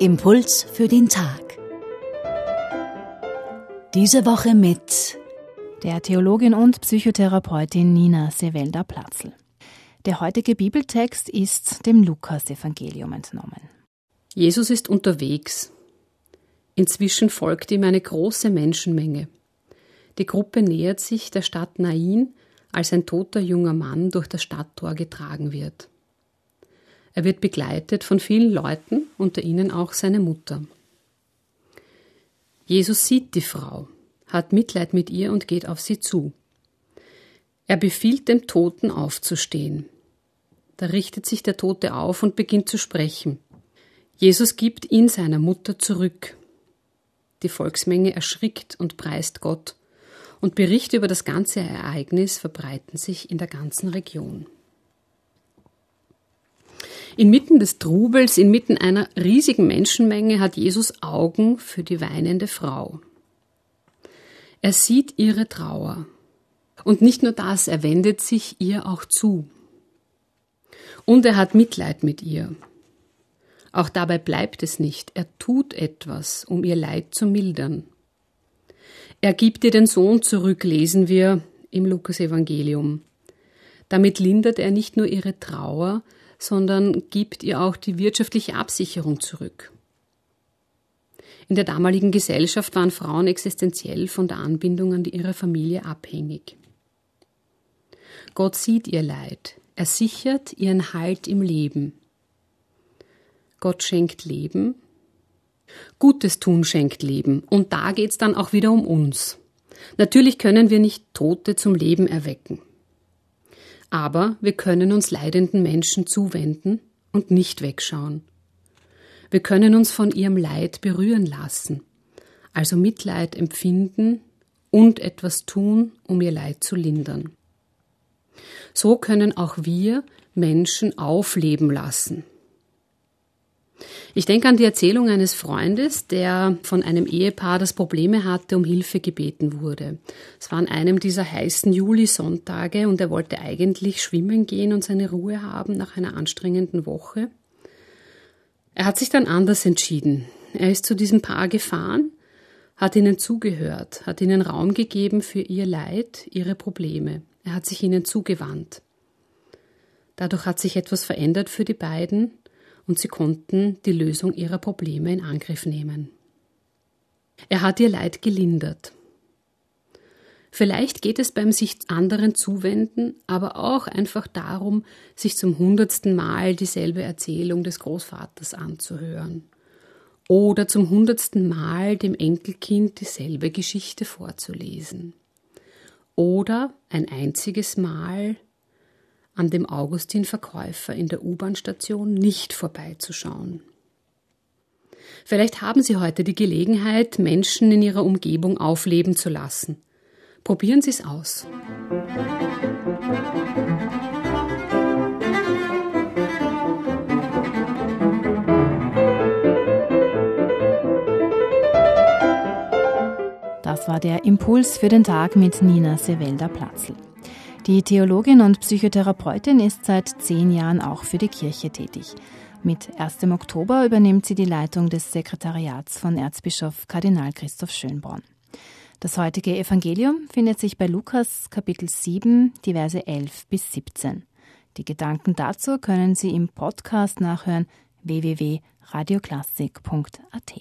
Impuls für den Tag. Diese Woche mit der Theologin und Psychotherapeutin Nina Sevelda Platzl. Der heutige Bibeltext ist dem Lukas-Evangelium entnommen. Jesus ist unterwegs. Inzwischen folgt ihm eine große Menschenmenge. Die Gruppe nähert sich der Stadt Nain, als ein toter junger Mann durch das Stadttor getragen wird. Er wird begleitet von vielen Leuten, unter ihnen auch seine Mutter. Jesus sieht die Frau, hat Mitleid mit ihr und geht auf sie zu. Er befiehlt dem Toten aufzustehen. Da richtet sich der Tote auf und beginnt zu sprechen. Jesus gibt ihn seiner Mutter zurück. Die Volksmenge erschrickt und preist Gott, und Berichte über das ganze Ereignis verbreiten sich in der ganzen Region. Inmitten des Trubels, inmitten einer riesigen Menschenmenge hat Jesus Augen für die weinende Frau. Er sieht ihre Trauer. Und nicht nur das, er wendet sich ihr auch zu. Und er hat Mitleid mit ihr. Auch dabei bleibt es nicht. Er tut etwas, um ihr Leid zu mildern. Er gibt ihr den Sohn zurück, lesen wir im Lukas-Evangelium. Damit lindert er nicht nur ihre Trauer, sondern gibt ihr auch die wirtschaftliche Absicherung zurück. In der damaligen Gesellschaft waren Frauen existenziell von der Anbindung an ihre Familie abhängig. Gott sieht ihr Leid, er sichert ihren Halt im Leben. Gott schenkt Leben, Gutes tun schenkt Leben, und da geht's dann auch wieder um uns. Natürlich können wir nicht Tote zum Leben erwecken. Aber wir können uns leidenden Menschen zuwenden und nicht wegschauen. Wir können uns von ihrem Leid berühren lassen, also Mitleid empfinden und etwas tun, um ihr Leid zu lindern. So können auch wir Menschen aufleben lassen. Ich denke an die Erzählung eines Freundes, der von einem Ehepaar, das Probleme hatte, um Hilfe gebeten wurde. Es war an einem dieser heißen Julisonntage und er wollte eigentlich schwimmen gehen und seine Ruhe haben nach einer anstrengenden Woche. Er hat sich dann anders entschieden. Er ist zu diesem Paar gefahren, hat ihnen zugehört, hat ihnen Raum gegeben für ihr Leid, ihre Probleme. Er hat sich ihnen zugewandt. Dadurch hat sich etwas verändert für die beiden und sie konnten die Lösung ihrer Probleme in Angriff nehmen. Er hat ihr Leid gelindert. Vielleicht geht es beim sich anderen zuwenden, aber auch einfach darum, sich zum hundertsten Mal dieselbe Erzählung des Großvaters anzuhören oder zum hundertsten Mal dem Enkelkind dieselbe Geschichte vorzulesen oder ein einziges Mal an dem Augustin-Verkäufer in der U-Bahn-Station nicht vorbeizuschauen. Vielleicht haben Sie heute die Gelegenheit, Menschen in Ihrer Umgebung aufleben zu lassen. Probieren Sie es aus. Das war der Impuls für den Tag mit Nina Sevelda Platzl. Die Theologin und Psychotherapeutin ist seit zehn Jahren auch für die Kirche tätig. Mit 1. Oktober übernimmt sie die Leitung des Sekretariats von Erzbischof Kardinal Christoph Schönborn. Das heutige Evangelium findet sich bei Lukas Kapitel 7, die Verse 11 bis 17. Die Gedanken dazu können Sie im Podcast nachhören www.radioklassik.at.